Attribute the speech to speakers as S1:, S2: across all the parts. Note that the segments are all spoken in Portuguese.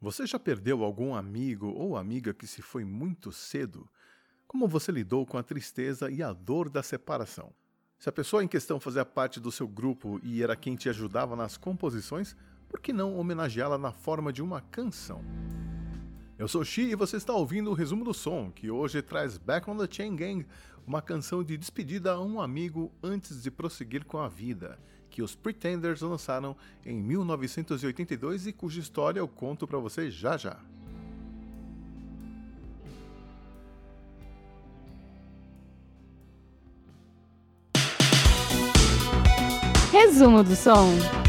S1: Você já perdeu algum amigo ou amiga que se foi muito cedo? Como você lidou com a tristeza e a dor da separação? Se a pessoa em questão fazia parte do seu grupo e era quem te ajudava nas composições, por que não homenageá-la na forma de uma canção? Eu sou Xi e você está ouvindo o resumo do som, que hoje traz Back on the Chain Gang, uma canção de despedida a um amigo antes de prosseguir com a vida que os Pretenders lançaram em 1982 e cuja história eu conto para você já já.
S2: Resumo do som.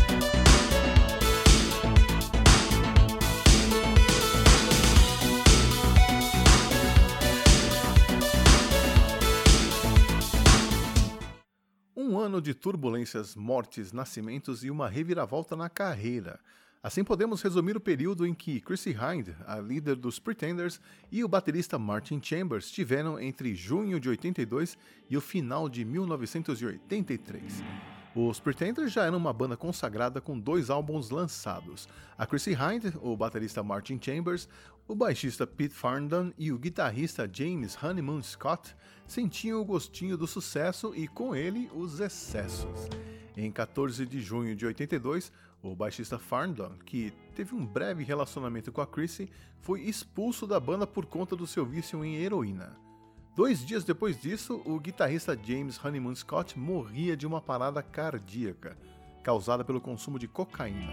S1: Ano de turbulências, mortes, nascimentos e uma reviravolta na carreira. Assim podemos resumir o período em que Chrissy Hind, a líder dos Pretenders, e o baterista Martin Chambers tiveram entre junho de 82 e o final de 1983. Os Pretenders já eram uma banda consagrada com dois álbuns lançados. A Chrissy Hind, o baterista Martin Chambers, o baixista Pete Farndon e o guitarrista James Honeymoon Scott sentiam o gostinho do sucesso e com ele os excessos. Em 14 de junho de 82, o baixista Farndon, que teve um breve relacionamento com a Chrissy, foi expulso da banda por conta do seu vício em heroína. Dois dias depois disso, o guitarrista James Honeymoon Scott morria de uma parada cardíaca, causada pelo consumo de cocaína.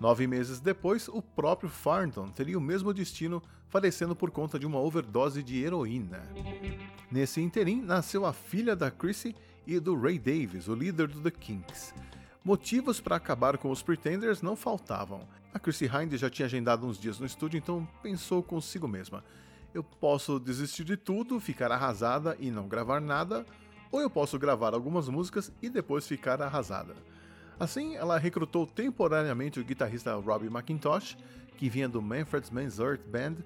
S1: Nove meses depois, o próprio Farndon teria o mesmo destino, falecendo por conta de uma overdose de heroína. Nesse interim, nasceu a filha da Chrissy e do Ray Davis, o líder do The Kinks. Motivos para acabar com os Pretenders não faltavam. A Chrissy Hind já tinha agendado uns dias no estúdio, então pensou consigo mesma: eu posso desistir de tudo, ficar arrasada e não gravar nada, ou eu posso gravar algumas músicas e depois ficar arrasada. Assim, ela recrutou temporariamente o guitarrista Robbie McIntosh, que vinha do Manfred's Men's Earth Band,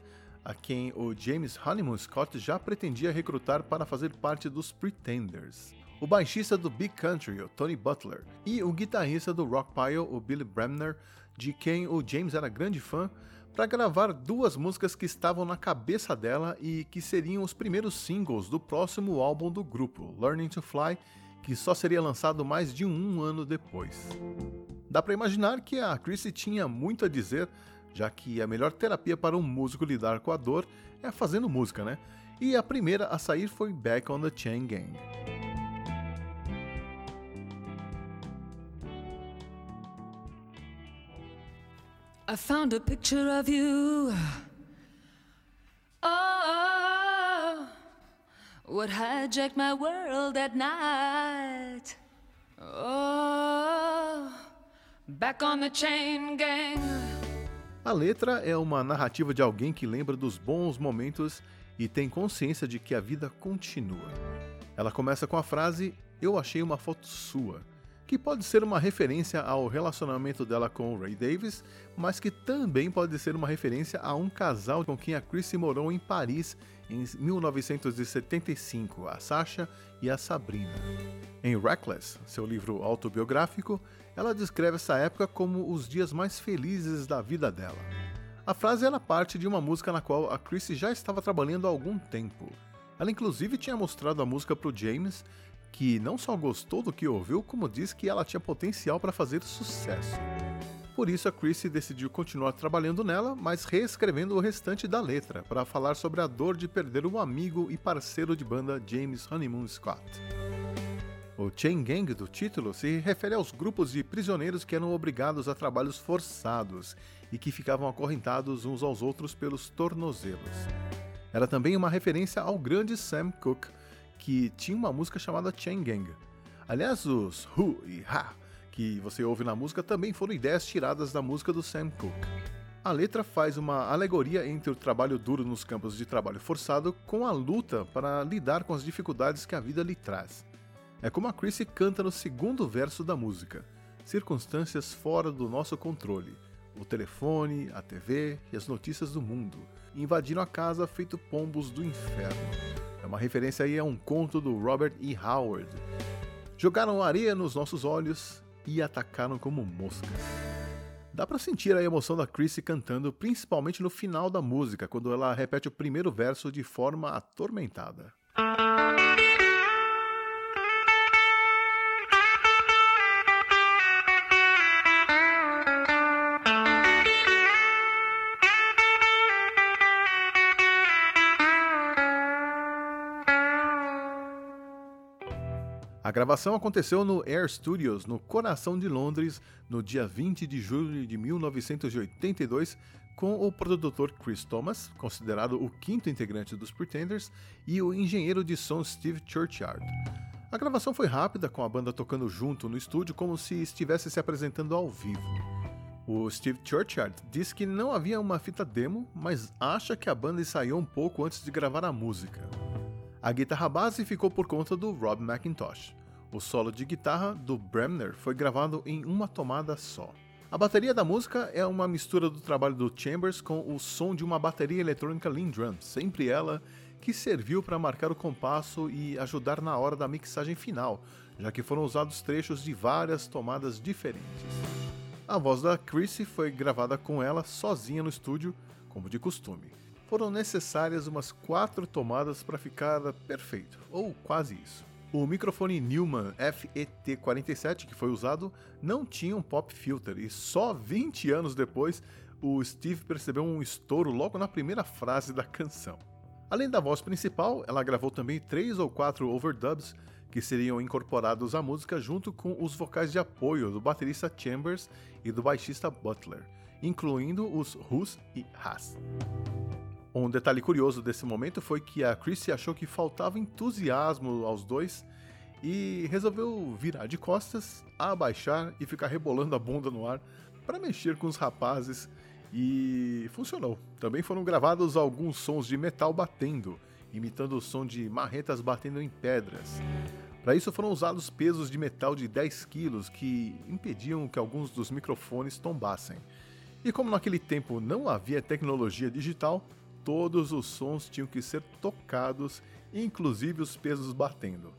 S1: a quem o James Honeymoon Scott já pretendia recrutar para fazer parte dos Pretenders. O baixista do Big Country, o Tony Butler, e o guitarrista do Rock Pile, o Billy Bremner, de quem o James era grande fã, para gravar duas músicas que estavam na cabeça dela e que seriam os primeiros singles do próximo álbum do grupo, Learning to Fly, que só seria lançado mais de um ano depois. Dá para imaginar que a Chrissy tinha muito a dizer, já que a melhor terapia para um músico lidar com a dor é fazendo música, né? E a primeira a sair foi Back on the Chain Gang. I found a picture of you. Oh, what hijacked my world at night. Oh, back on the chain gang. A letra é uma narrativa de alguém que lembra dos bons momentos e tem consciência de que a vida continua. Ela começa com a frase: Eu achei uma foto sua que pode ser uma referência ao relacionamento dela com o Ray Davis, mas que também pode ser uma referência a um casal com quem a Chrissy morou em Paris em 1975, a Sasha e a Sabrina. Em Reckless, seu livro autobiográfico, ela descreve essa época como os dias mais felizes da vida dela. A frase era parte de uma música na qual a Chrissy já estava trabalhando há algum tempo. Ela inclusive tinha mostrado a música para o James que não só gostou do que ouviu, como disse que ela tinha potencial para fazer sucesso. Por isso, a Chrissy decidiu continuar trabalhando nela, mas reescrevendo o restante da letra, para falar sobre a dor de perder um amigo e parceiro de banda James Honeymoon Scott. O Chain Gang do título se refere aos grupos de prisioneiros que eram obrigados a trabalhos forçados e que ficavam acorrentados uns aos outros pelos tornozelos. Era também uma referência ao grande Sam Cooke, que tinha uma música chamada Chain Gang. Aliás, os Who e Ha que você ouve na música também foram ideias tiradas da música do Sam Cooke. A letra faz uma alegoria entre o trabalho duro nos campos de trabalho forçado com a luta para lidar com as dificuldades que a vida lhe traz. É como a Chrissy canta no segundo verso da música: circunstâncias fora do nosso controle. O telefone, a TV e as notícias do mundo invadiram a casa feito pombos do inferno. É uma referência aí a um conto do Robert E. Howard. Jogaram areia nos nossos olhos e atacaram como moscas. Dá para sentir a emoção da Chrissy cantando, principalmente no final da música, quando ela repete o primeiro verso de forma atormentada. A gravação aconteceu no Air Studios, no coração de Londres, no dia 20 de julho de 1982, com o produtor Chris Thomas, considerado o quinto integrante dos Pretenders, e o engenheiro de som Steve Churchyard. A gravação foi rápida, com a banda tocando junto no estúdio como se estivesse se apresentando ao vivo. O Steve Churchyard diz que não havia uma fita demo, mas acha que a banda ensaiou um pouco antes de gravar a música. A guitarra base ficou por conta do Rob McIntosh. O solo de guitarra do Bremner foi gravado em uma tomada só. A bateria da música é uma mistura do trabalho do Chambers com o som de uma bateria eletrônica Lindrum, sempre ela, que serviu para marcar o compasso e ajudar na hora da mixagem final, já que foram usados trechos de várias tomadas diferentes. A voz da Chrissy foi gravada com ela sozinha no estúdio, como de costume foram necessárias umas quatro tomadas para ficar perfeito, ou quase isso. O microfone Newman FET47 que foi usado não tinha um pop filter e só 20 anos depois o Steve percebeu um estouro logo na primeira frase da canção. Além da voz principal, ela gravou também três ou quatro overdubs que seriam incorporados à música junto com os vocais de apoio do baterista Chambers e do baixista Butler, incluindo os Hus e Haas. Um detalhe curioso desse momento foi que a Chrissy achou que faltava entusiasmo aos dois e resolveu virar de costas, abaixar e ficar rebolando a bunda no ar para mexer com os rapazes e funcionou. Também foram gravados alguns sons de metal batendo, imitando o som de marretas batendo em pedras. Para isso foram usados pesos de metal de 10 quilos que impediam que alguns dos microfones tombassem. E como naquele tempo não havia tecnologia digital, todos os sons tinham que ser tocados, inclusive os pesos batendo.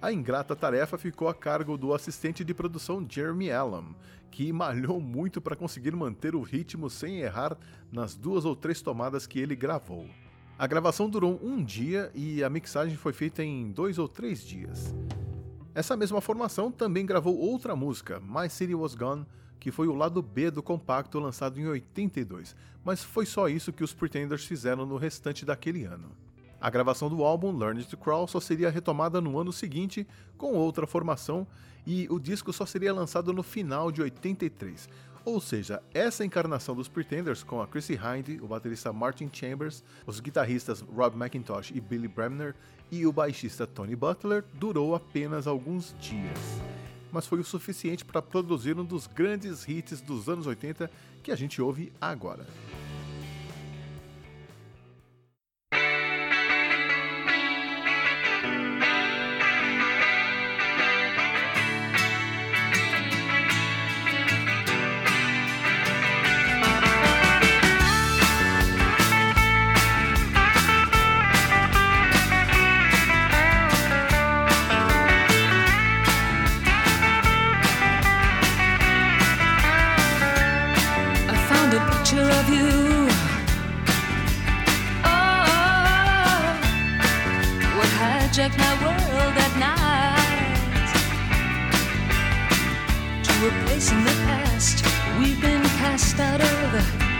S1: A ingrata tarefa ficou a cargo do assistente de produção Jeremy Allen, que malhou muito para conseguir manter o ritmo sem errar nas duas ou três tomadas que ele gravou. A gravação durou um dia e a mixagem foi feita em dois ou três dias. Essa mesma formação também gravou outra música, My City Was Gone, que foi o lado B do compacto lançado em 82, mas foi só isso que os Pretenders fizeram no restante daquele ano. A gravação do álbum Learn to Crawl só seria retomada no ano seguinte com outra formação e o disco só seria lançado no final de 83. Ou seja, essa encarnação dos Pretenders com a Chrissy Hind, o baterista Martin Chambers, os guitarristas Rob McIntosh e Billy Bremner e o baixista Tony Butler durou apenas alguns dias mas foi o suficiente para produzir um dos grandes hits dos anos 80 que a gente ouve agora.
S3: picture of you. Oh, what hijacked my world at night to a place in the past we've been cast out of.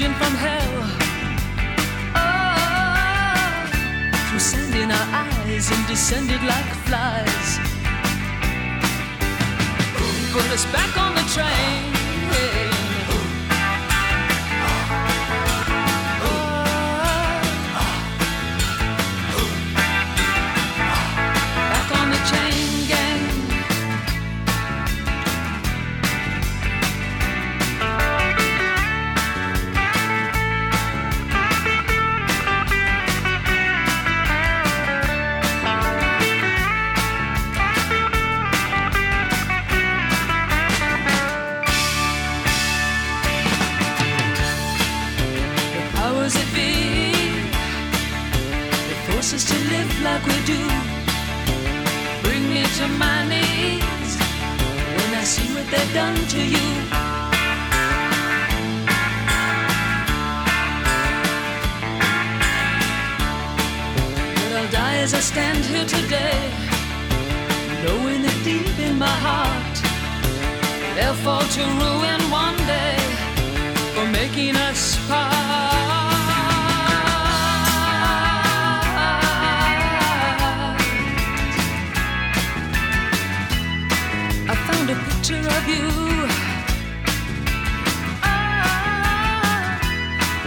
S3: raging from hell. Oh, through sand in our eyes and descended like flies. Put us back on the train. Like we do. Bring me to my knees when I see what they've done to you. But I'll die as I stand here today, knowing that deep in my heart they'll fall to ruin one day for making us part. Picture of you. Ah,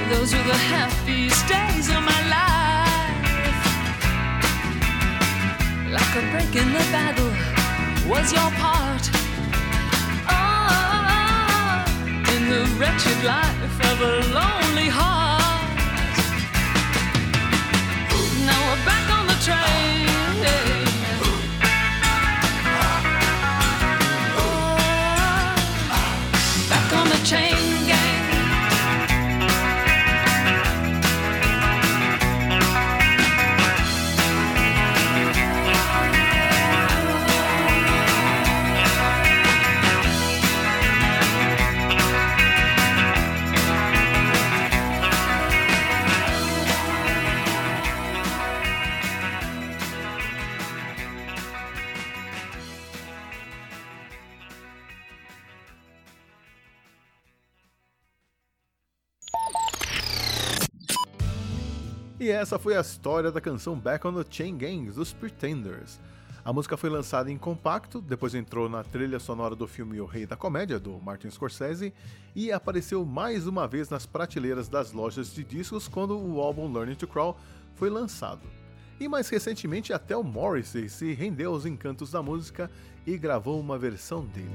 S3: those were the happiest days of my life. Like a break in the battle was your part. Oh, in the wretched life of a lonely heart. Now we're back on the train. Back
S1: E essa foi a história da canção Back on the Chain Gangs dos Pretenders. A música foi lançada em compacto, depois entrou na trilha sonora do filme O Rei da Comédia, do Martin Scorsese, e apareceu mais uma vez nas prateleiras das lojas de discos quando o álbum Learning to Crawl foi lançado. E mais recentemente, até o Morrissey se rendeu aos encantos da música e gravou uma versão dele.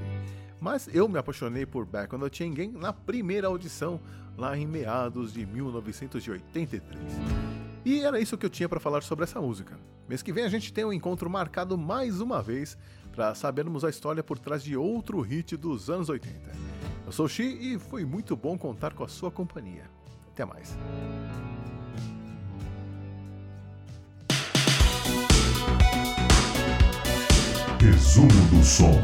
S1: Mas eu me apaixonei por Back on the Chain Gang na primeira audição, lá em meados de 1983. E era isso que eu tinha para falar sobre essa música. Mês que vem a gente tem um encontro marcado mais uma vez para sabermos a história por trás de outro hit dos anos 80. Eu sou o Xi e foi muito bom contar com a sua companhia. Até mais.
S4: Resumo do som.